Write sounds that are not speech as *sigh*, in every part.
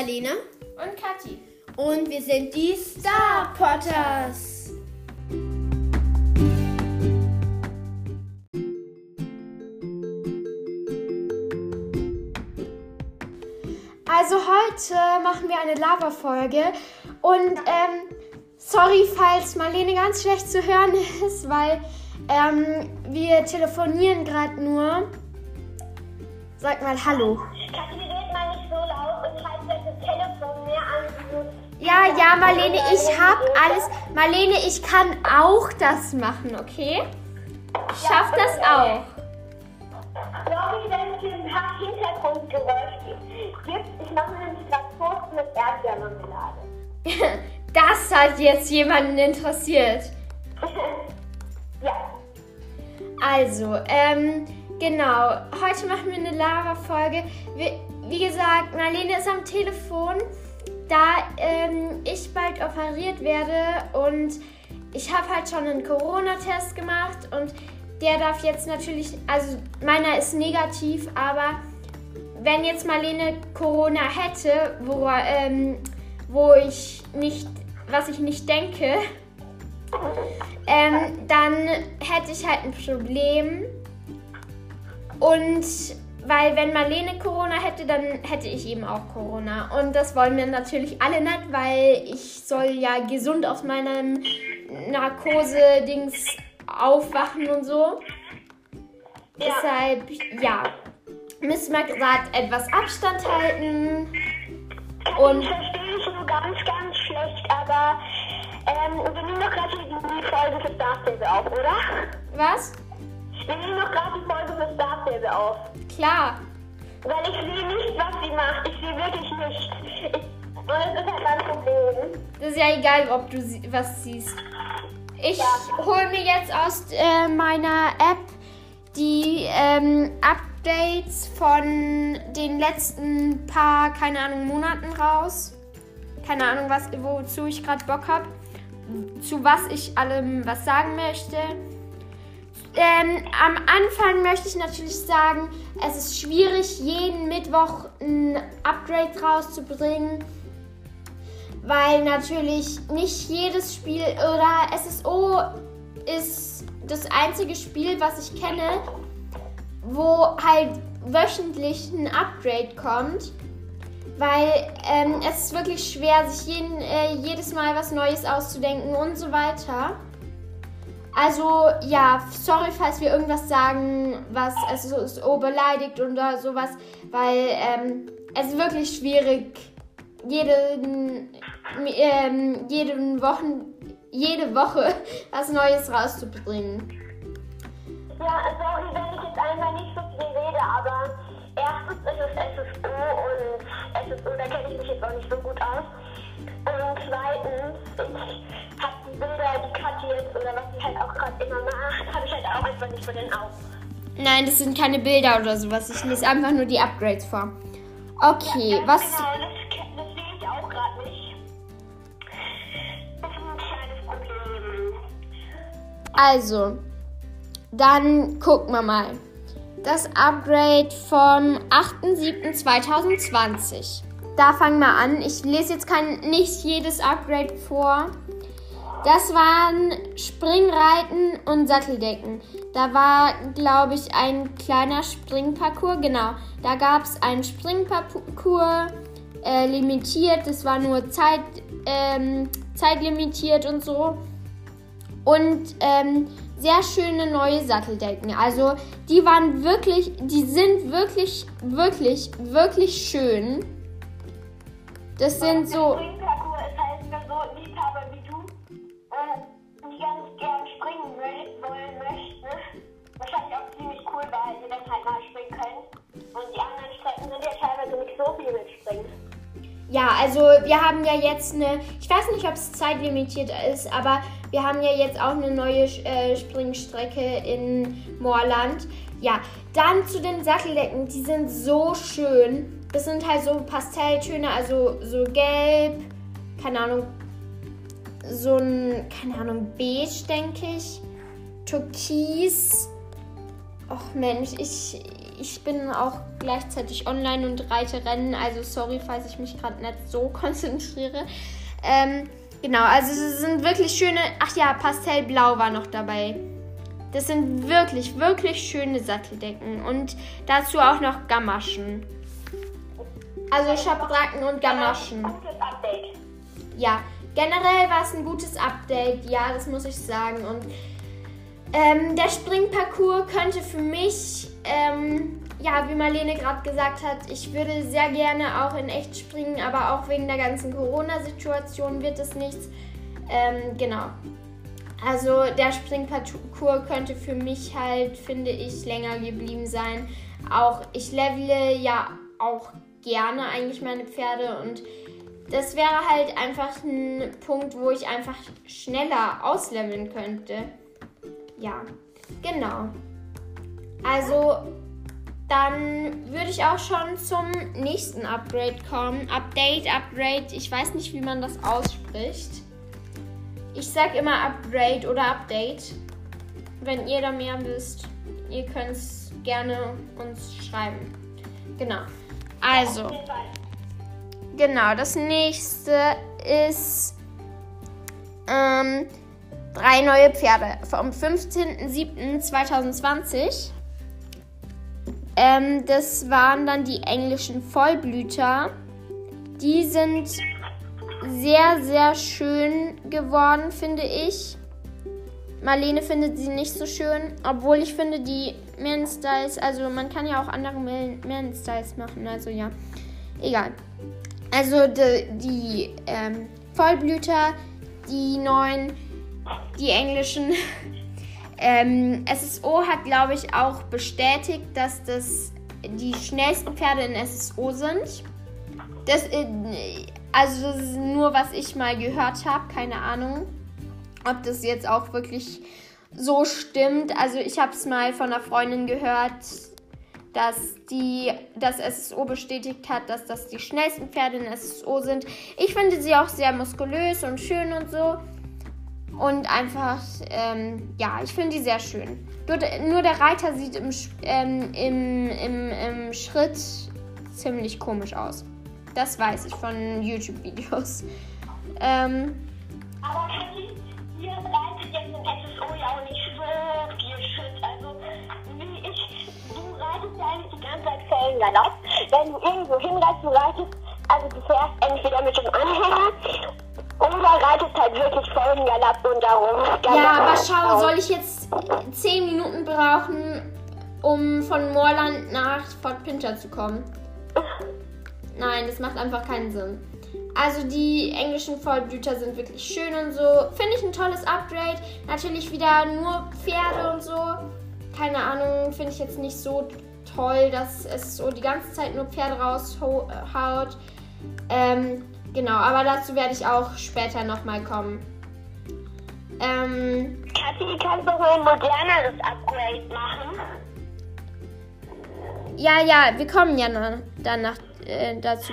Marlene. Und Kathi. Und wir sind die Star Potters. Also heute machen wir eine Lava-Folge und ähm, sorry, falls Marlene ganz schlecht zu hören ist, weil ähm, wir telefonieren gerade nur. Sag mal Hallo. Ja, ja, Marlene, ich hab alles. Marlene, ich kann auch das machen, okay? Ich schaff das auch. Sorry, wenn es ein paar Hintergrundgeräusche gibt. Ich mache nämlich gerade Toast mit Erdbeermarmelade. *laughs* Das hat jetzt jemanden interessiert. *laughs* ja. Also, ähm, genau. Heute machen wir eine Lava-Folge. Wie, wie gesagt, Marlene ist am Telefon, da ähm, ich bald operiert werde und ich habe halt schon einen Corona-Test gemacht und der darf jetzt natürlich, also meiner ist negativ, aber wenn jetzt Marlene Corona hätte, wo, ähm, wo ich nicht, was ich nicht denke, *laughs* ähm, dann hätte ich halt ein Problem. Und weil wenn Marlene Corona hätte, dann hätte ich eben auch Corona. Und das wollen wir natürlich alle nicht, weil ich soll ja gesund aus meinem Narkose-Dings aufwachen und so. Ja. Deshalb, ja, müssen wir gerade etwas Abstand halten. Und Ich verstehe dich nur ganz, ganz schlecht, aber ähm, wir nehmen doch gerade die Folge für Star auf, oder? was? Wir nehmen doch gerade die Folge für Star Stable auf. Klar. Weil ich sehe nicht, was sie macht. Ich sehe wirklich nicht. Ich, und das ist halt mein Problem. Das ist ja egal, ob du sie was siehst. Ich Ja. hole mir jetzt aus äh, meiner App die ähm, Updates von den letzten paar, keine Ahnung, Monaten raus. Keine Ahnung, was, wozu ich gerade Bock habe. Zu was ich allem was sagen möchte. Ähm, am Anfang möchte ich natürlich sagen, es ist schwierig, jeden Mittwoch ein Upgrade rauszubringen weil natürlich nicht jedes Spiel oder SSO ist das einzige Spiel, was ich kenne, wo halt wöchentlich ein Upgrade kommt, weil ähm, es ist wirklich schwer, sich jeden, äh, jedes Mal was Neues auszudenken und so weiter. Also ja, sorry, falls wir irgendwas sagen, was SSO beleidigt oder sowas, weil ähm, es ist wirklich schwierig, jeden, ähm, jeden Wochen, jede Woche *laughs* was Neues rauszubringen. Ja, sorry, wenn ich jetzt einmal nicht so viel rede, aber erstens ist es SSO und SSO, da kenne ich mich jetzt auch nicht so gut aus. Nicht vor den Augen. Nein, das sind keine Bilder oder sowas. Ich lese einfach nur die Upgrades vor. Okay, Ja, was. Genau, das, das sehe ich auch gerade nicht. Das ist ein kleines Problem. Also, dann gucken wir mal. Das Upgrade vom 8.7.2020. Da fangen wir an. Ich lese jetzt kein, nicht jedes Upgrade vor. Das waren Springreiten und Satteldecken. Da war, glaube ich, ein kleiner Springparcours. Genau. Da gab es einen Springparcours, äh, limitiert. Das war nur Zeit, ähm, zeitlimitiert und so und ähm, sehr schöne neue Satteldecken. Also die waren wirklich, die sind wirklich, wirklich, wirklich schön. Das sind so, Wahrscheinlich auch ziemlich cool, weil die dann halt mal springen können. Und die anderen Strecken sind ja teilweise nicht so viel mit Springen. ja, also wir haben ja jetzt eine, ich weiß nicht, ob es zeitlimitiert ist, aber wir haben ja jetzt auch eine neue äh, Springstrecke in Moorland. Ja, dann zu den Satteldecken, die sind so schön. Das sind halt so Pastelltöne, also so gelb, keine Ahnung, so ein, keine Ahnung, beige, denke ich. Türkis. Och Mensch, ich, ich bin auch gleichzeitig online und reite Rennen, also sorry, falls ich mich gerade nicht so *laughs* konzentriere. Ähm, genau, also es sind wirklich schöne. Ach ja, Pastellblau war noch dabei. Das sind wirklich, wirklich schöne Satteldecken. Und dazu auch noch Gamaschen. Also Schabracken und Gamaschen. Ja, generell war es ein gutes Update, ja, das muss ich sagen. Und ähm, der Springparcours könnte für mich, ähm, ja, wie Marlene gerade gesagt hat, ich würde sehr gerne auch in echt springen, aber auch wegen der ganzen Corona-Situation wird es nichts. Ähm, genau. Also der Springparcours könnte für mich halt, finde ich, länger geblieben sein. Auch ich levele ja auch gerne eigentlich meine Pferde und das wäre halt einfach ein Punkt, wo ich einfach schneller ausleveln könnte. Ja, genau. Also dann würde ich auch schon zum nächsten Upgrade kommen. Update, Upgrade, ich weiß nicht, wie man das ausspricht. Ich sag immer Upgrade oder Update. Wenn ihr da mehr wisst, ihr könnt es gerne uns schreiben. Genau. Also, genau, das nächste ist ähm, drei neue Pferde vom 15.07.2020. Ähm, das waren dann die englischen Vollblüter. Die sind sehr, sehr schön geworden, finde ich. Marlene findet sie nicht so schön, obwohl ich finde die Man Styles, also man kann ja auch andere Man Styles machen, also ja, egal. Also die, die ähm, Vollblüter, die neuen, die englischen. *laughs* ähm, SSO hat, glaube ich, auch bestätigt, dass das die schnellsten Pferde in SSO sind. Das, äh, also das ist nur, was ich mal gehört habe, keine Ahnung, ob das jetzt auch wirklich so stimmt. Also ich habe es mal von einer Freundin gehört, dass die das SSO bestätigt hat, dass das die schnellsten Pferde in SSO sind. Ich finde sie auch sehr muskulös und schön und so. Und einfach, ähm, ja, ich finde die sehr schön. Nur, der- nur der Reiter sieht im, ähm, im, im, im Schritt ziemlich komisch aus. Das weiß ich von YouTube-Videos. *laughs* Ähm, Aber ihr reitet jetzt im SSO ja auch nicht so viel Schritt. Also, wie ich, du reitest ja eigentlich die ganze Zeit Fellengalopp. Wenn du irgendwo hinreitest, du reitest, also du fährst entweder mit dem Anhänger oder reitest halt wirklich Fellengalopp und darum. ja, aber schau, soll ich jetzt 10 Minuten brauchen, um von Moorland nach Fort Pinter zu kommen? Nein, das macht einfach keinen Sinn. Also die englischen Vollblüter sind wirklich schön und so. Finde ich ein tolles Upgrade. Natürlich wieder nur Pferde und so. Keine Ahnung, finde ich jetzt nicht so toll, dass es so die ganze Zeit nur Pferde raushaut. Ähm, genau, aber dazu werde ich auch später nochmal kommen. Ähm, Kathi, kannst du ein moderneres Upgrade machen? Ja, ja, wir kommen ja noch, dann nach, äh, dazu.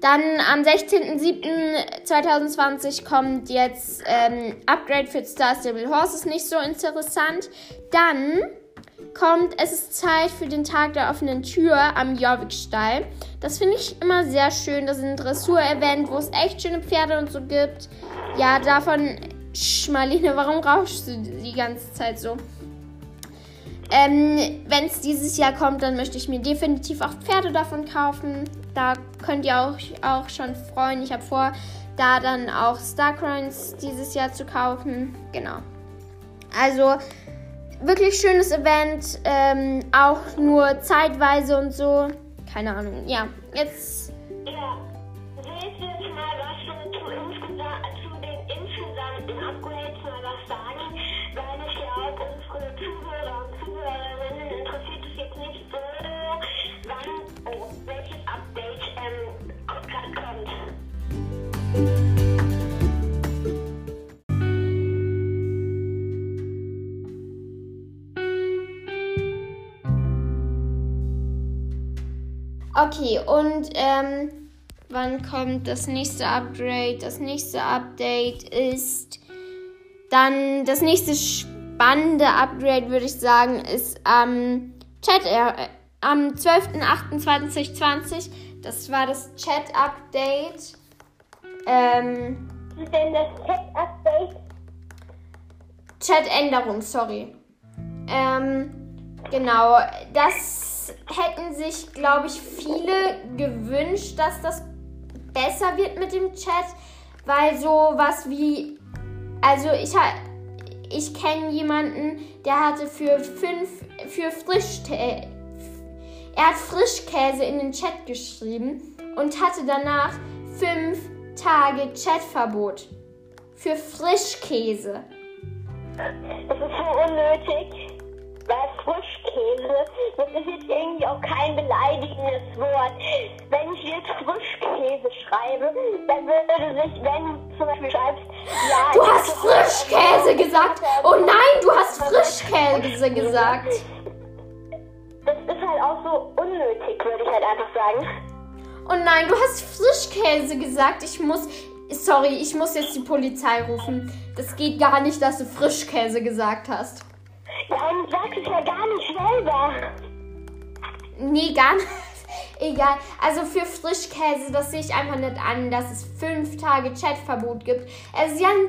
Dann am 16.07.2020 kommt jetzt ähm, Upgrade für Star Stable Horses, nicht so interessant. Dann kommt Es ist Zeit für den Tag der offenen Tür am Jorvik-Stall. Das finde ich immer sehr schön. Das ist ein Dressur-Event, wo es echt schöne Pferde und so gibt. Ja, davon... Marlene, warum rauschst du die ganze Zeit so? Ähm, Wenn es dieses Jahr kommt, dann möchte ich mir definitiv auch Pferde davon kaufen. Da könnt ihr auch, auch schon freuen. Ich habe vor, da dann auch Starcoins dieses Jahr zu kaufen. Genau. Also wirklich schönes Event. Ähm, auch nur zeitweise und so. Keine Ahnung. Ja, jetzt. Okay, und ähm, wann kommt das nächste Upgrade? Das nächste Update ist dann das nächste spannende Upgrade, würde ich sagen, ist am Chat, am 12.08.2020. Das war das Chat-Update. Ähm, Was ist denn das Chat-Update? Chat-Änderung, sorry. Ähm, genau, das hätten sich, glaube ich, viele gewünscht, dass das besser wird mit dem Chat, weil so was wie, also ich ich kenne jemanden, der hatte für fünf, für Frischkäse, er hat Frischkäse in den Chat geschrieben und hatte danach fünf Tage Chatverbot für Frischkäse. Das ist so unnötig. Weil Frischkäse, das ist jetzt irgendwie auch kein beleidigendes Wort. Wenn ich jetzt Frischkäse schreibe, dann würde sich, wenn du zum Beispiel schreibst, ja. Du hast Frischkäse gesagt. Oh nein, du hast Frischkäse gesagt. Das ist halt auch so unnötig, würde ich halt einfach sagen. Oh nein, du hast Frischkäse gesagt. Ich muss. Sorry, ich muss jetzt die Polizei rufen. Das geht gar nicht, dass du Frischkäse gesagt hast. Und sagst es ja gar nicht selber. Nee, gar nicht. *laughs* Egal. Also für Frischkäse, das sehe ich einfach nicht an, dass es fünf Tage Chatverbot gibt. Es ist ja ein,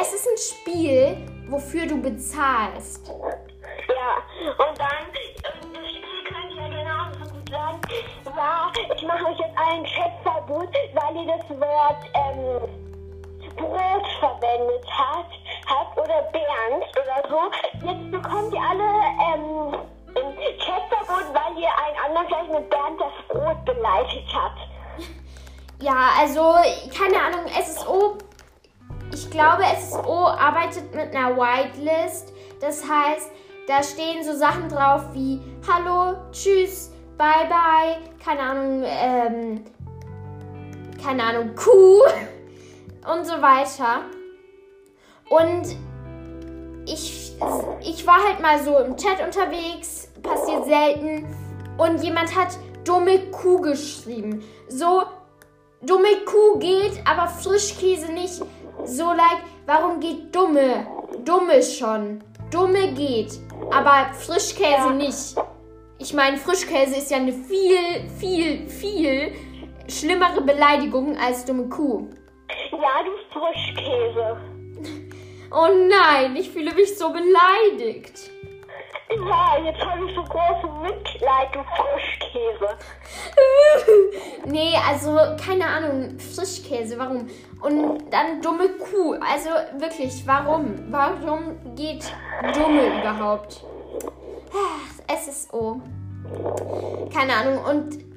es ist ein Spiel, wofür du bezahlst. Ja, und dann, und das Spiel könnte ja genauso gut sagen, ja, ich mache euch jetzt ein Chatverbot, weil ihr das Wort ähm, Brot verwendet habt, habt oder Bernd oder so. Jetzt bekommt ihr alle ähm, ein Chatverbot, weil ihr einen anderen vielleicht mit Bernd das Brot beleidigt habt. Ja, also, keine Ahnung, SSO, ich glaube, SSO arbeitet mit einer Whitelist. Das heißt, da stehen so Sachen drauf wie Hallo, Tschüss, Bye Bye, keine Ahnung, ähm, keine Ahnung, Kuh *laughs* und so weiter. Und ich, ich war halt mal so im Chat unterwegs, passiert selten. Und jemand hat dumme Kuh geschrieben. So, dumme Kuh geht, aber Frischkäse nicht. So like, warum geht dumme? Dumme schon. Dumme geht, aber Frischkäse nicht. Ich meine, Frischkäse ist ja eine viel, viel, viel schlimmere Beleidigung als dumme Kuh. Ja, du Frischkäse. Oh nein, ich fühle mich so beleidigt. Ja, jetzt habe ich so großes Mitleid, du Frischkäse. *laughs* nee, also keine Ahnung, Frischkäse, warum? Und dann dumme Kuh. Also wirklich, warum? Warum geht dumme überhaupt? SSO. Keine Ahnung. Und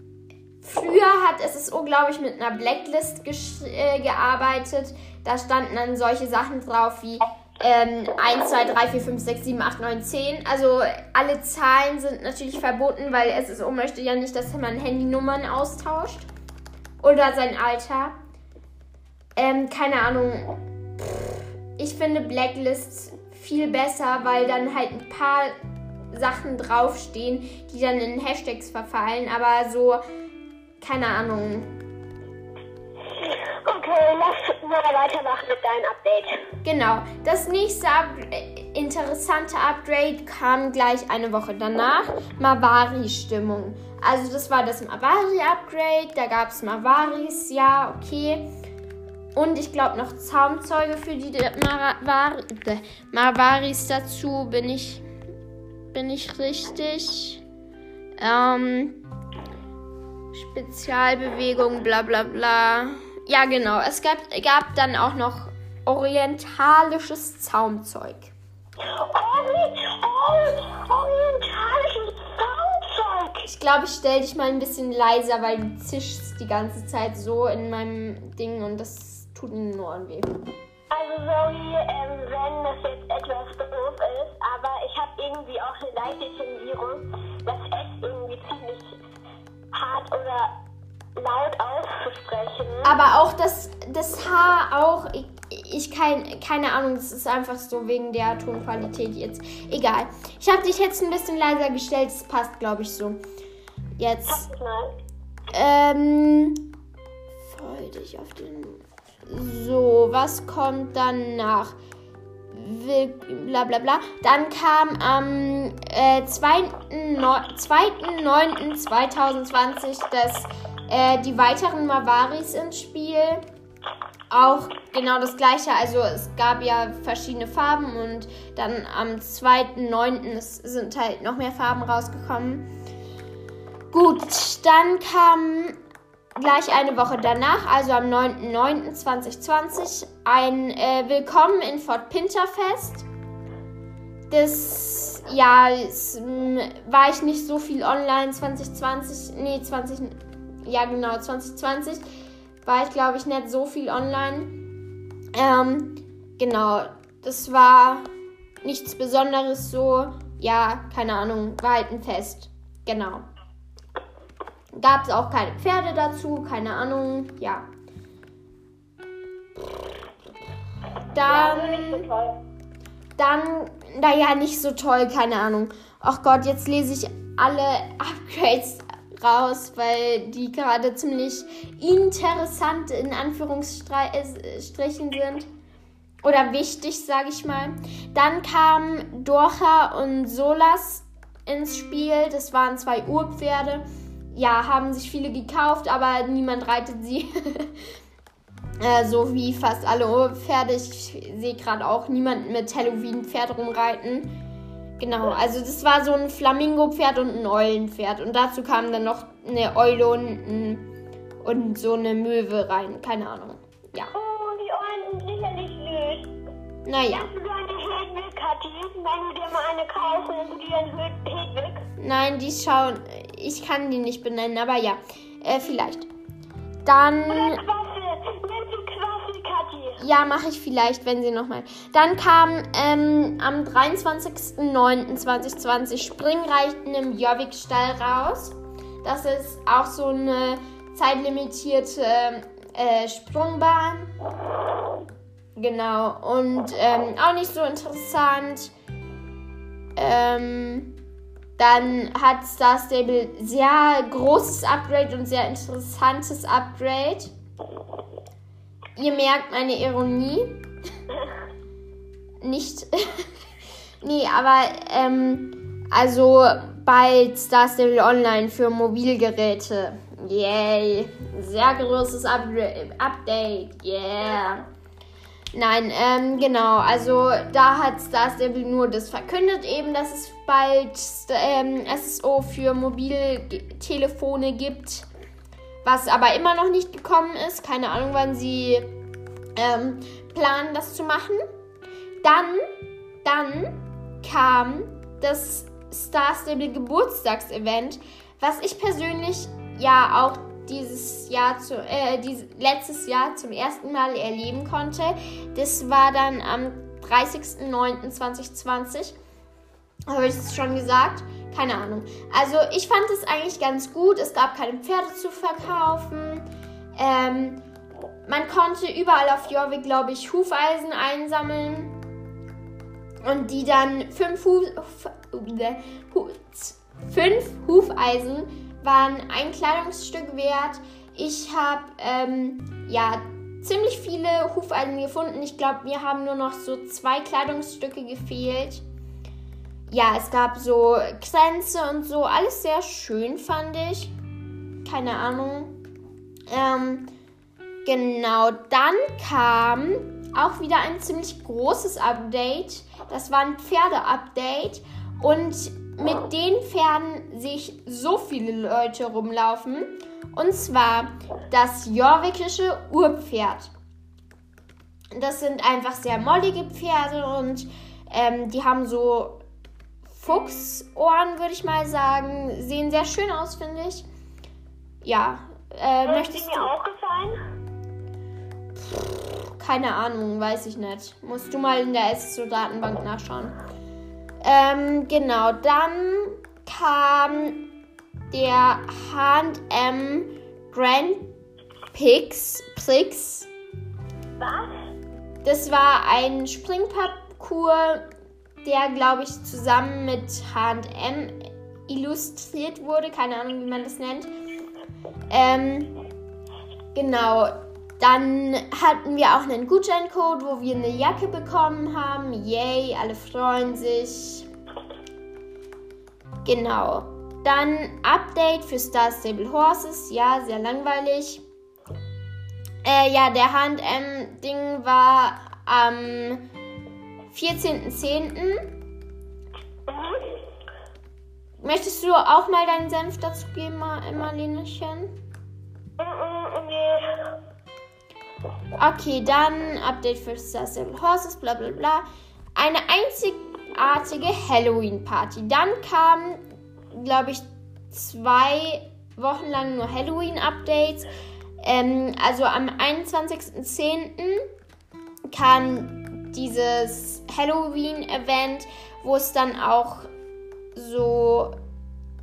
früher hat SSO, glaube ich, mit einer Blacklist äh, gearbeitet. Da standen dann solche Sachen drauf wie ähm, 1, 2, 3, 4, 5, 6, 7, 8, 9, 10. Also alle Zahlen sind natürlich verboten, weil SSO möchte ja nicht, dass man Handynummern austauscht. Oder sein Alter. Ähm, keine Ahnung. Ich finde Blacklists viel besser, weil dann halt ein paar Sachen draufstehen, die dann in Hashtags verfallen. Aber so, keine Ahnung. Okay, lass mal weitermachen mit deinem Update. Genau. Das nächste Up äh, interessante Upgrade kam gleich eine Woche danach. Mavari-Stimmung. Also das war das Mavari-Upgrade. Da gab es Mavaris, ja, okay. Und ich glaube noch Zaumzeuge für die Mavari Mavaris dazu. Bin ich, bin ich richtig? Ähm, Spezialbewegung, bla bla bla. Ja, genau. Es gab, gab dann auch noch orientalisches Zaumzeug. Ori orientalisches Soundzeug. Ich glaube, ich stelle dich mal ein bisschen leiser, weil du zischst die ganze Zeit so in meinem Ding und das tut in den Ohren weh. Also sorry, ähm, wenn das jetzt etwas doof ist, aber ich habe irgendwie auch eine leichte Zensierung, das S irgendwie ziemlich hart oder laut auszusprechen. Aber auch das, das Haar auch, ich, ich kein, keine Ahnung, das ist einfach so wegen der Tonqualität jetzt. Egal. Ich habe dich jetzt ein bisschen leiser gestellt, das passt, glaube ich, so. Jetzt, mal. ähm, freu dich auf den... So, was kommt dann nach? bla bla bla. Dann kam am äh, 2.9.2020 das, äh, die weiteren Mavaris ins Spiel. Auch genau das gleiche, also es gab ja verschiedene Farben und dann am 2.9. sind halt noch mehr Farben rausgekommen. Gut, dann kam gleich eine Woche danach, also am 9.9.2020, ein äh, Willkommen in Fort Pinterfest. Das, ja, es, m, war ich nicht so viel online 2020, nee, 20, ja genau, 2020 war ich, glaube ich, nicht so viel online. Ähm, genau, das war nichts Besonderes so. Ja, keine Ahnung, war halt ein Fest. Genau. Gab es auch keine Pferde dazu, keine Ahnung, ja. Dann, dann, naja, nicht so toll, keine Ahnung. Ach Gott, jetzt lese ich alle *laughs* Upgrades raus, weil die gerade ziemlich interessant in Anführungsstrichen sind. Oder wichtig, sage ich mal. Dann kamen Dorcha und Solas ins Spiel. Das waren zwei Urpferde. Ja, haben sich viele gekauft, aber niemand reitet sie. *laughs* äh, so wie fast alle Urpferde. Ich sehe gerade auch niemanden mit Halloween-Pferd rumreiten. Genau, also das war so ein Flamingo-Pferd und ein Eulenpferd. Und dazu kamen dann noch eine Eule und, ein, und so eine Möwe rein. Keine Ahnung. Ja, Oh, die Eulen sind sicherlich süß. naja. Hedwig, Kathi? Wenn du dir mal eine kaufst, nennst du die dann Hed- Hedwig? Nein, die schauen. Ich kann die nicht benennen, aber ja. Äh, vielleicht. Dann. Oder Kathi? Ja, mache ich vielleicht, wenn sie nochmal. Dann kam ähm, am 23.09.2020 Springreiten im Jörvik-Stall raus. Das ist auch so eine zeitlimitierte äh, Sprungbahn. Genau. Und ähm, auch nicht so interessant. Ähm, dann hat Star Stable sehr großes Upgrade und sehr interessantes Upgrade. Ihr merkt meine Ironie. *laughs* Nicht. *laughs* nee, aber ähm, also bald Star Stable Online für Mobilgeräte. Yay. Sehr großes Upgra- Update. Yeah. Nein, ähm, genau. Also da hat Star Stable nur das verkündet, eben, dass es bald ähm, SSO für Mobiltelefone gibt. Was aber immer noch nicht gekommen ist. Keine Ahnung, wann sie ähm, planen, das zu machen. Dann, dann kam das Star Stable Geburtstagsevent, was ich persönlich ja auch dieses Jahr zu, äh, dieses, letztes Jahr zum ersten Mal erleben konnte. Das war dann am 30.09.2020. Habe ich es schon gesagt? Keine Ahnung. Also ich fand es eigentlich ganz gut. Es gab keine Pferde zu verkaufen. Ähm, man konnte überall auf Jorvik, glaube ich, Hufeisen einsammeln. Und die dann fünf, Hu äh, Hu fünf Hufeisen waren ein Kleidungsstück wert. Ich habe ähm, ja ziemlich viele Hufeisen gefunden. Ich glaube, mir haben nur noch so zwei Kleidungsstücke gefehlt. Ja, es gab so Kränze und so. Alles sehr schön, fand ich. Keine Ahnung. Ähm, genau, dann kam auch wieder ein ziemlich großes Update. Das war ein Pferde-Update. Und mit den Pferden sehe ich so viele Leute rumlaufen. Und zwar das jorvikische Urpferd. Das sind einfach sehr mollige Pferde und ähm, die haben so Fuchsohren, würde ich mal sagen. Sehen sehr schön aus, finde ich. Ja, äh, Haben die möchtest mir du. auch gefallen? Keine Ahnung, weiß ich nicht. Musst du mal in der SSO-Datenbank nachschauen. Ähm, genau, dann kam der H&M Grand Prix. Prix. Was? Das war ein Springparcours, der, glaube ich, zusammen mit H&M illustriert wurde. Keine Ahnung, wie man das nennt. Ähm, genau. Dann hatten wir auch einen Gutscheincode, wo wir eine Jacke bekommen haben. Yay, alle freuen sich. Genau. Dann Update für Star Stable Horses. Ja, sehr langweilig. Äh, ja, der H&M-Ding war am 14.10. Möchtest du auch mal deinen Senf dazu geben, Marlenechen? Okay, dann Update für Star Stable Horses, bla bla bla. Eine einzigartige Halloween-Party. Dann kam, glaube ich, zwei Wochen lang nur Halloween-Updates. Ähm, also am 21.10. kam dieses Halloween-Event, wo es dann auch so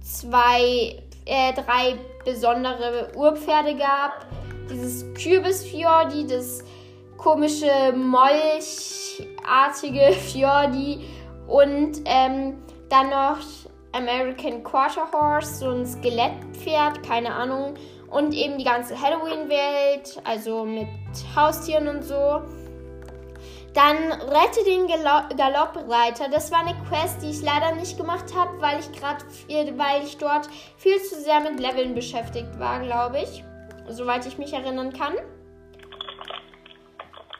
zwei, äh, drei besondere Urpferde gab. Dieses Kürbisfjordi, das komische Molchartige *laughs* Fjordi und ähm, dann noch American Quarter Horse, so ein Skelettpferd, keine Ahnung. Und eben die ganze Halloween-Welt, also mit Haustieren und so. Dann rette den Galoppreiter. Das war eine Quest, die ich leider nicht gemacht habe, weil ich gerade, weil ich dort viel zu sehr mit Leveln beschäftigt war, glaube ich, soweit ich mich erinnern kann.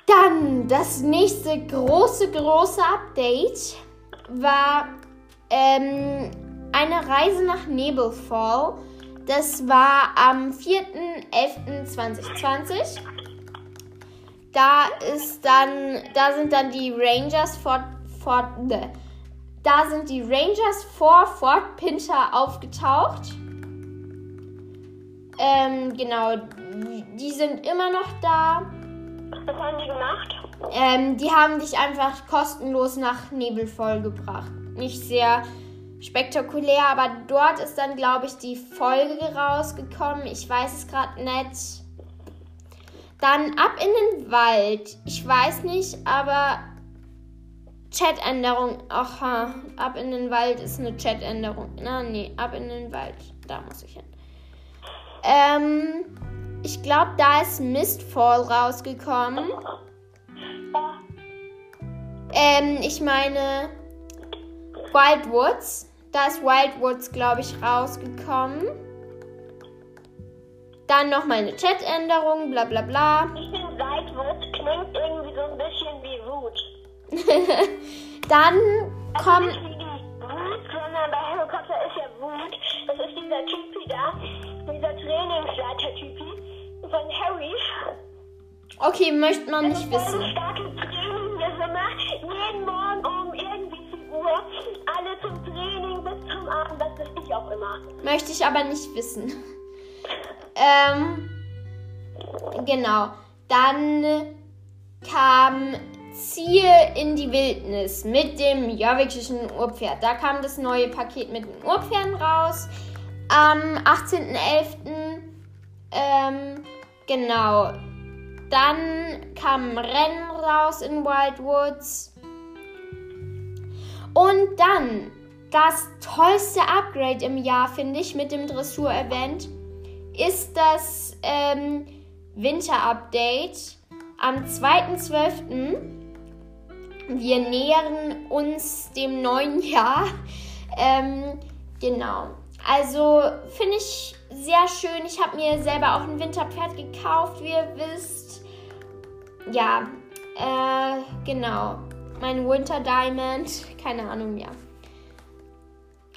Dann das nächste große, große Update war ähm, eine Reise nach Nebelfall. Das war am 4.11.2020. Da ist dann, da sind dann die Rangers vor ne, da sind die Rangers vor Fort Pinter aufgetaucht. Ähm, genau, die sind immer noch da. Was haben die gemacht? Ähm, die haben dich einfach kostenlos nach Nebelvoll gebracht. Nicht sehr spektakulär, aber dort ist dann, glaube ich, die Folge rausgekommen. Ich weiß es gerade nicht. Dann ab in den Wald. Ich weiß nicht, aber Chat-Änderung. Aha, ab in den Wald ist eine Chat-Änderung. Na, nee, ab in den Wald. Da muss ich hin. Ähm, ich glaube, da ist Mistfall rausgekommen. Ähm, ich meine Wildwoods. Da ist Wildwoods, glaube ich, rausgekommen. Dann nochmal eine Chat-Änderung, bla bla bla. Ich finde Wildwood klingt irgendwie so ein bisschen wie Root. *laughs* Dann Also kommen. nicht wie die Root, sondern bei Harry Potter ist ja Root. Das ist dieser Typi da. Dieser Trainingsleiter-Typi von Harry. Okay, möchte man Das nicht voll wissen. starke Training, das. Jeden Morgen um irgendwie 4 Uhr. Alle zum Training bis zum Abend. Das ist ich auch immer. Möchte ich aber nicht wissen. Ähm, genau. Dann kam Ziehe in die Wildnis mit dem jorvikischen Urpferd. Da kam das neue Paket mit den Urpferden raus. Am 18.11. Ähm, genau. Dann kam Rennen raus in Wildwoods. Und dann das tollste Upgrade im Jahr, finde ich, mit dem Dressur-Event, ist das ähm, Winter-Update am 2.12. Wir nähern uns dem neuen Jahr. *laughs* Ähm, genau. Also finde ich sehr schön. Ich habe mir selber auch ein Winterpferd gekauft, wie ihr wisst. Ja, äh, genau. Mein Winter Diamond. Keine Ahnung, ja.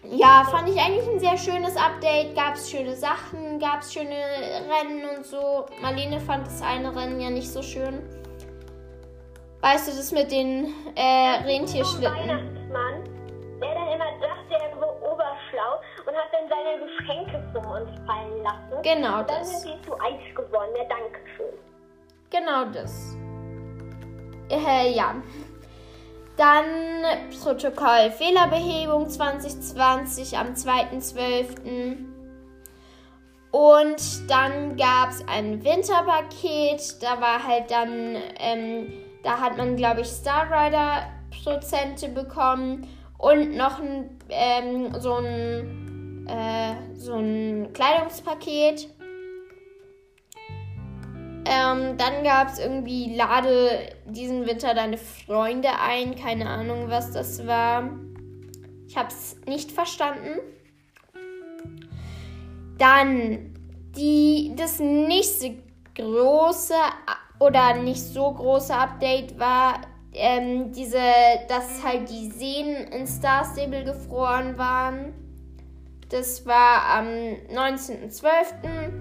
Ja, fand ich eigentlich ein sehr schönes Update. Gab es schöne Sachen, gab es schöne Rennen und so. Marlene fand das eine Rennen ja nicht so schön. Weißt du, das mit den äh, Rentierschlitten? Weihnachtsmann, der dann immer dachte, er hat dann seine Geschenke vor uns fallen lassen. Genau und dann das. sind sie zu Eis geworden. Ja, danke schön. Genau das. Äh, ja. Dann Protokoll Fehlerbehebung 2020 am 2.12. Und dann gab es ein Winterpaket. Da war halt dann, ähm, da hat man, glaube ich, Star Rider Prozente bekommen und noch ein, ähm, so ein, äh, so ein Kleidungspaket. Ähm, dann gab es irgendwie Lade diesen Winter deine Freunde ein. Keine Ahnung, was das war. Ich habe es nicht verstanden. Dann die, das nächste große oder nicht so große Update war ähm, diese, dass halt die Seen in Star Stable gefroren waren. Das war am 19.12.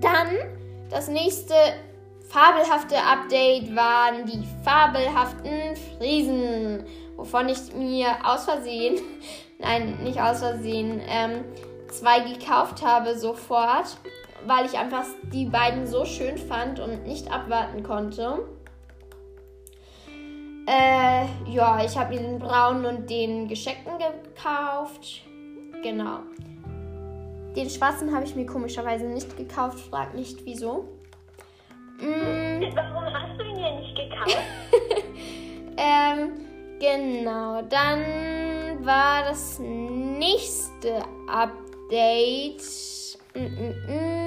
Dann das nächste fabelhafte Update waren die fabelhaften Friesen, wovon ich mir aus Versehen, *laughs* nein, nicht aus Versehen, ähm, zwei gekauft habe sofort, weil ich einfach die beiden so schön fand und nicht abwarten konnte. Äh, ja, ich habe mir den braunen und den gescheckten gekauft. Genau. Den schwarzen habe ich mir komischerweise nicht gekauft. Frag nicht wieso. Mm. Warum hast du ihn ja nicht gekauft? *laughs* ähm, genau. Dann war das nächste Update. Mm -mm, mm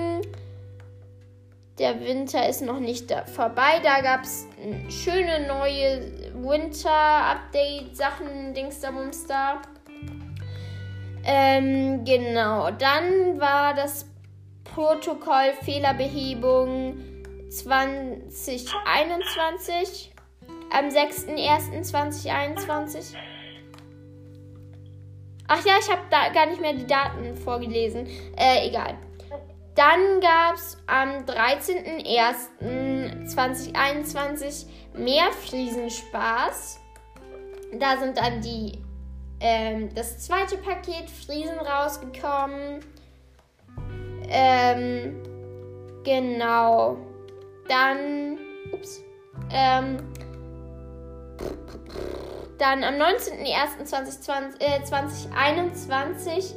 der Winter ist noch nicht da vorbei. Da gab es schöne neue Winter-Update-Sachen, Dings da Bums da. Ähm, genau. Dann war das Protokoll Fehlerbehebung 2021 am 6.01.2021. Ach ja, ich habe da gar nicht mehr die Daten vorgelesen. Äh, egal. Dann gab es am 13.01.2021 mehr Friesenspaß. Da sind dann die, ähm, das zweite Paket Friesen rausgekommen. Ähm, genau. Dann, ups, ähm, dann am 19.01.2021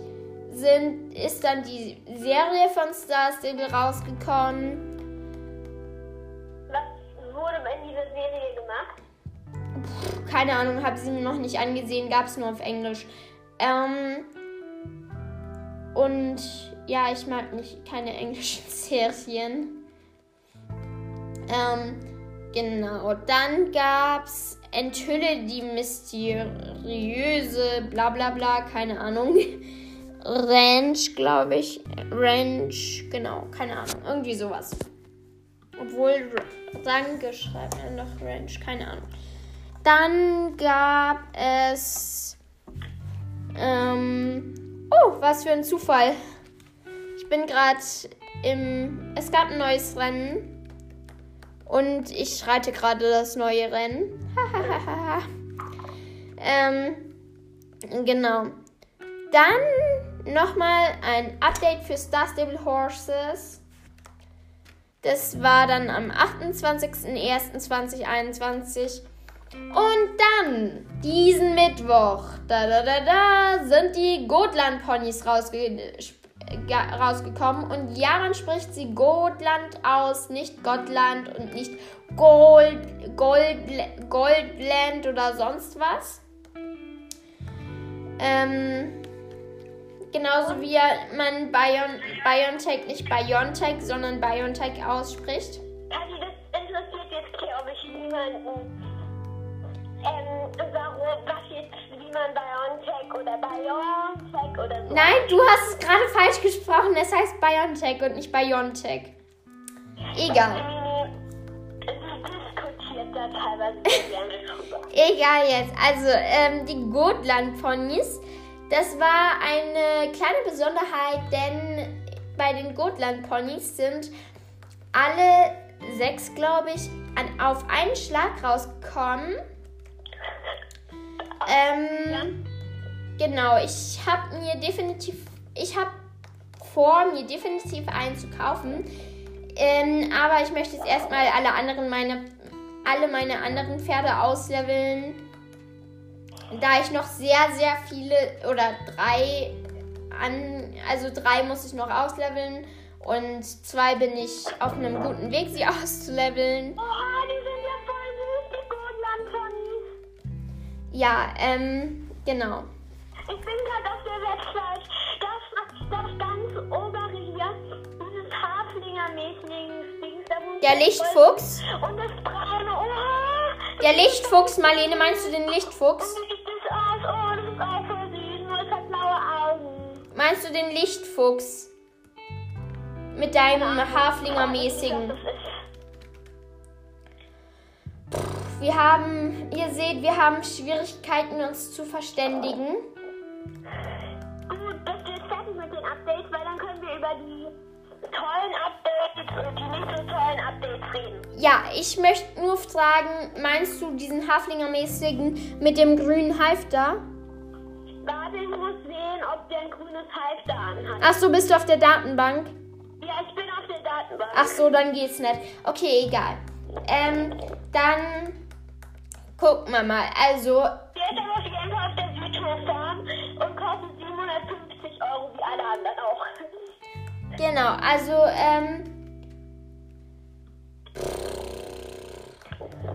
sind, ist dann die Serie von Star Stable rausgekommen. Was wurde in dieser Serie gemacht? Keine Ahnung, habe sie mir noch nicht angesehen, gab es nur auf Englisch. Ähm, und ja, ich mag nicht keine *laughs* englischen Serien. Ähm, genau. Dann gab's Enthülle die mysteriöse, bla bla bla, keine Ahnung. *laughs* Ranch, glaube ich. Ranch, genau, keine Ahnung. Irgendwie sowas. Obwohl, danke, schreibt er noch Ranch, keine Ahnung. Dann gab es. Ähm, oh, was für ein Zufall. Ich bin gerade im. Es gab ein neues Rennen. Und ich reite gerade das neue Rennen. *laughs* ähm, genau. Dann nochmal ein Update für Star Stable Horses. Das war dann am 28.01.2021. Und dann, diesen Mittwoch, da da da da, sind die Gotland-Ponys rausge rausgekommen. Und ja, man spricht sie Gotland aus, nicht Gottland und nicht Gold, Gold, Goldland oder sonst was. Ähm, Genauso wie man Bion Biontech nicht Biontech, sondern Biontech ausspricht. Also das interessiert jetzt, glaube ich, niemanden. Was jetzt, wie man Biontech oder Biontech oder so. Nein, du hast es gerade falsch gesprochen. Es heißt Biontech und nicht Biontech. Egal. da *laughs* teilweise. Egal jetzt. Also, ähm, die Gotland-Ponys das war eine kleine Besonderheit, denn bei den Gotland-Ponys sind alle sechs, glaube ich, an, auf einen Schlag rausgekommen. Ähm, ja. Genau, ich habe mir definitiv, ich habe vor, mir definitiv einen zu kaufen. Ähm, aber ich möchte jetzt erstmal alle anderen meine, alle meine anderen Pferde ausleveln da ich noch sehr, sehr viele oder drei an, also drei muss ich noch ausleveln und zwei bin ich auf einem guten Weg, sie *laughs* auszuleveln. Ja, ähm, genau. Ich bin gerade auf der Website. Das, das ganz obere hier, dieses Haflinger-mäßigen Der Lichtfuchs. Und das braune Ohr. Der Lichtfuchs, Marlene, meinst du den Lichtfuchs? Und wie sieht das aus? Oh, das ist auch voll süß. Nur es hat blaue Augen. Meinst du den Lichtfuchs? Mit deinem Haflinger-mäßigen. Wir haben, ihr seht, wir haben Schwierigkeiten, uns zu verständigen. Gut, bist du jetzt fertig mit den Updates, weil dann können wir über die tollen Updates und die nicht so tollen Updates reden. Ja, ich möchte nur fragen, meinst du diesen Haflinger-mäßigen mit dem grünen Halfter? Warte, ich muss sehen, ob der ein grünes Halfter anhat. Ach so, bist du auf der Datenbank? Ja, ich bin auf der Datenbank. Ach so, dann geht's nicht. Okay, egal. Ähm, dann gucken wir mal. Also, aber auf jeden Fall auf der Südtour-Farm und kostet 750 Euro, wie alle anderen auch. genau, also, ähm.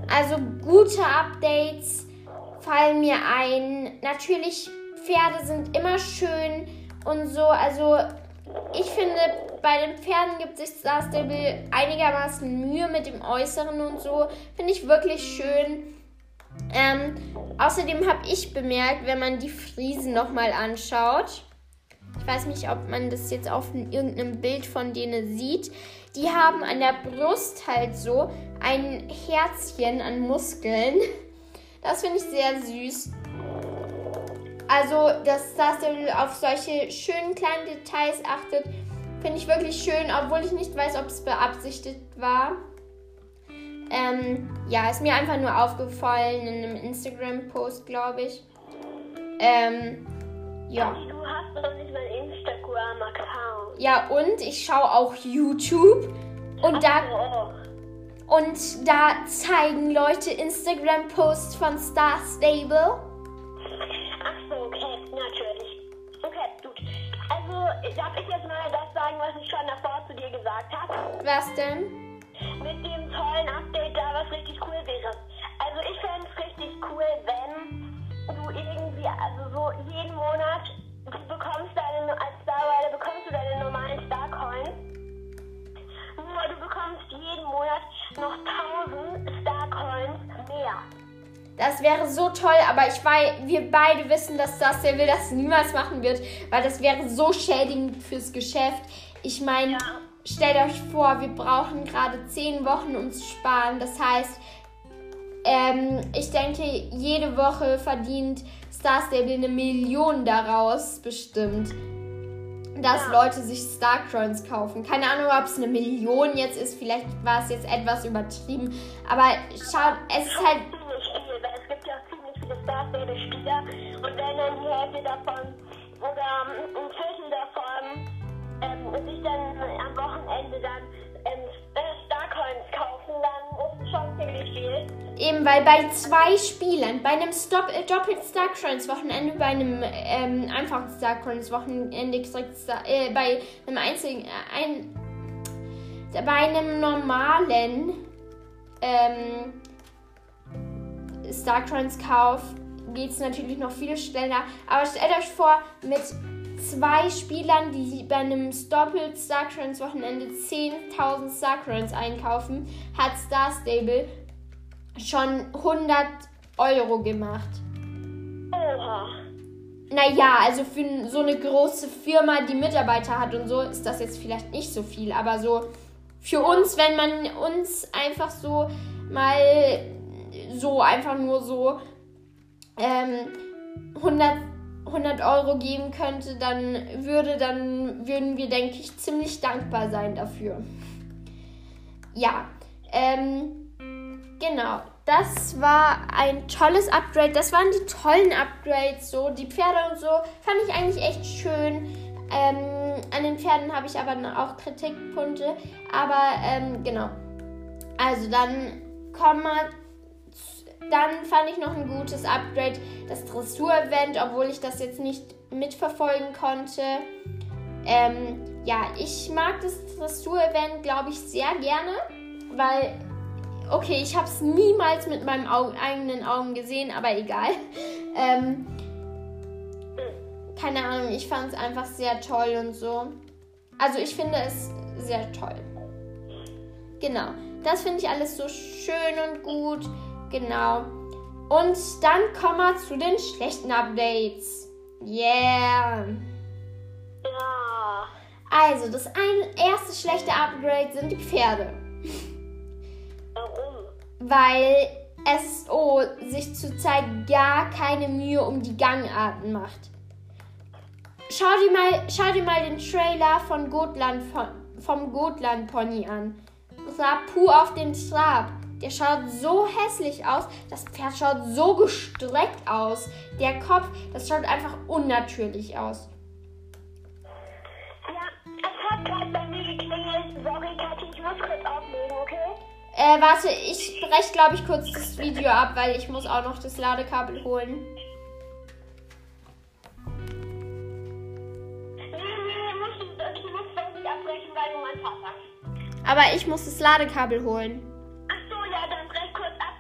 Also, gute Updates fallen mir ein. Natürlich, Pferde sind immer schön und so. Also, ich finde, bei den Pferden gibt sich Star Stable einigermaßen Mühe mit dem Äußeren und so. Finde ich wirklich schön. Ähm, außerdem habe ich bemerkt, wenn man die Friesen nochmal anschaut, ich weiß nicht, ob man das jetzt auf irgendeinem Bild von denen sieht, die haben an der Brust halt so ein Herzchen an Muskeln. Das finde ich sehr süß. Also, dass Stable auf solche schönen kleinen Details achtet, finde ich wirklich schön, obwohl ich nicht weiß, ob es beabsichtigt war. Ähm, ja, ist mir einfach nur aufgefallen in einem Instagram-Post, glaube ich. Ähm, ja. Du hast doch nicht mal einen Instagram-Account. Ja, und ich schaue auch YouTube. Und da, Oh, und da zeigen Leute Instagram-Posts von Star Stable. ach so, okay, natürlich. Okay, gut. Also, darf ich jetzt mal das sagen, was ich schon davor zu dir gesagt habe? Was denn? Mit dem tollen Update da, was richtig cool wäre. Also, ich fände es richtig cool, wenn du irgendwie, also so jeden Monat, du bekommst deine, als Star Rider bekommst du deine normalen Star Coins. Nur du bekommst jeden Monat noch 1000 Star Coins mehr. Das wäre so toll, aber ich weiß, wir beide wissen, dass Star Stable das niemals machen wird, weil das wäre so schädigend fürs Geschäft. Ich meine, Ja. Stellt euch vor, wir brauchen gerade 10 Wochen, um zu sparen. Das heißt, ähm, ich denke, jede Woche verdient Star Stable eine Million daraus bestimmt. Dass Ja. Leute sich Star Coins kaufen. Keine Ahnung, ob es eine Million jetzt ist. Vielleicht war es jetzt etwas übertrieben. Aber schaut, es ist halt es gibt ja auch ziemlich viele Star Stable Spieler und wenn dann die Hälfte davon oder ähm, ein Viertel davon ähm, sich dann am Wochenende dann ähm, Star Coins kaufen, dann ist es schon ziemlich viel. Eben, weil bei zwei Spielern, bei einem Stop, äh, doppelt Star Coins Wochenende, bei einem ähm, einfachen Star Coins Wochenende, äh, bei einem einzigen, äh, ein, bei einem normalen ähm, Star Coins Kauf geht es natürlich noch viel schneller. Aber stellt euch vor, mit zwei Spielern, die bei einem doppelt Star Coins Wochenende 10.000 Star Coins einkaufen, hat Star Stable schon 100 Euro gemacht. Oha. Naja, also für so eine große Firma, die Mitarbeiter hat und so, ist das jetzt vielleicht nicht so viel. Aber so für uns, wenn man uns einfach so mal so einfach nur so ähm, 100, 100 Euro geben könnte, dann würde dann würden wir, denke ich, ziemlich dankbar sein dafür. Ja, ähm, genau. Das war ein tolles Upgrade. Das waren die tollen Upgrades, so die Pferde und so. Fand ich eigentlich echt schön. Ähm, an den Pferden habe ich aber auch Kritikpunkte. Aber ähm, genau. Also dann kommen wir. Dann fand ich noch ein gutes Upgrade, das Dressur-Event, obwohl ich das jetzt nicht mitverfolgen konnte. Ähm, ja, ich mag das Dressur-Event, glaube ich, sehr gerne, weil Okay, ich habe es niemals mit meinen Augen, eigenen Augen gesehen, aber egal. *laughs* Ähm, keine Ahnung, ich fand es einfach sehr toll und so. Also ich finde es sehr toll. Genau. Das finde ich alles so schön und gut. Genau. Und dann kommen wir zu den schlechten Updates. Yeah. Ja. Also, das ein, erste schlechte Upgrade sind die Pferde. Warum? Weil SSO sich zurzeit gar keine Mühe um die Gangarten macht. Schau dir mal, schau dir mal den Trailer von Gotland, vom Gotland Pony an. Rapu auf dem Trab. Der schaut so hässlich aus. Das Pferd schaut so gestreckt aus. Der Kopf, das schaut einfach unnatürlich aus. Ja, es hat gerade bei mir geklingelt. Sorry, Kathi, ich muss kurz auflegen, okay? Äh, warte, ich breche, glaube ich, kurz das Video ab, weil ich muss auch noch das Ladekabel holen. Aber ich muss das Ladekabel holen. Ja, dann brech kurz ab.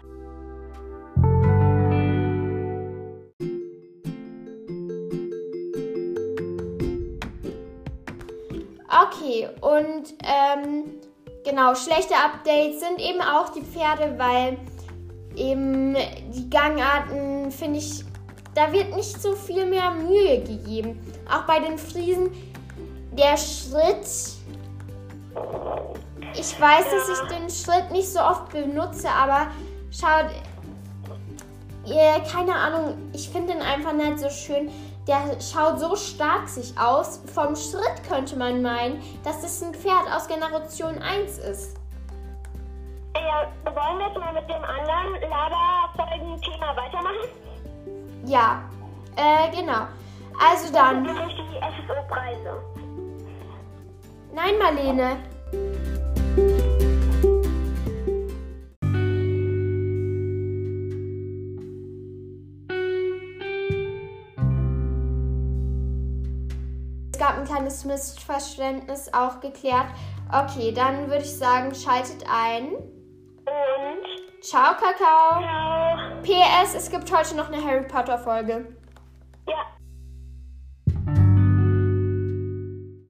Okay, und ähm, genau, schlechte Updates sind eben auch die Pferde, weil eben die Gangarten, finde ich, da wird nicht so viel mehr Mühe gegeben. Auch bei den Friesen, der Schritt, ich weiß, dass ich den Schritt nicht so oft benutze, aber schaut, ihr, keine Ahnung, ich finde den einfach nicht so schön. Der schaut so stark sich aus. Vom Schritt könnte man meinen, dass das ein Pferd aus Generation 1 ist. Ja, wollen wir jetzt mal mit dem anderen Laberfolgen-Thema weitermachen? Ja, äh, genau. Also dann. Nämlich die SSO-Preise. Nein, Marlene. Es gab ein kleines Missverständnis auch geklärt. Okay, dann würde ich sagen, schaltet ein. Und, Ciao, Kakao. ciao. PS, es gibt heute noch eine Harry Potter Folge. Ja,